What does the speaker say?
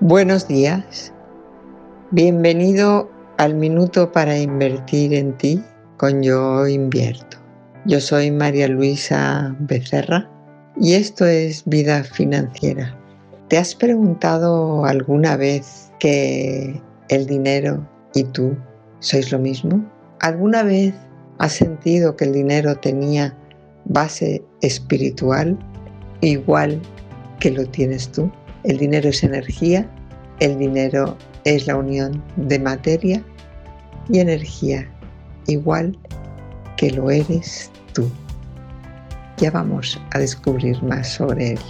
Buenos días. Bienvenido al minuto para invertir en ti con Yo Invierto. Yo soy María Luisa Becerra y esto es Vida Financiera. ¿Te has preguntado alguna vez que el dinero y tú sois lo mismo? ¿Alguna vez has sentido que el dinero tenía base espiritual igual que lo tienes tú? El dinero es energía, el dinero es la unión de materia y energía, igual que lo eres tú. Ya vamos a descubrir más sobre él.